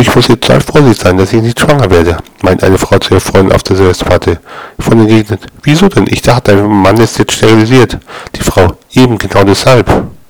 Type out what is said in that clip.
Ich muss jetzt total vorsichtig sein, dass ich nicht schwanger werde, meint eine Frau zu ihrer Freundin auf der Silvesterparty. Von entgegnet, wieso denn? Ich dachte, dein Mann ist jetzt sterilisiert. Die Frau, eben genau deshalb.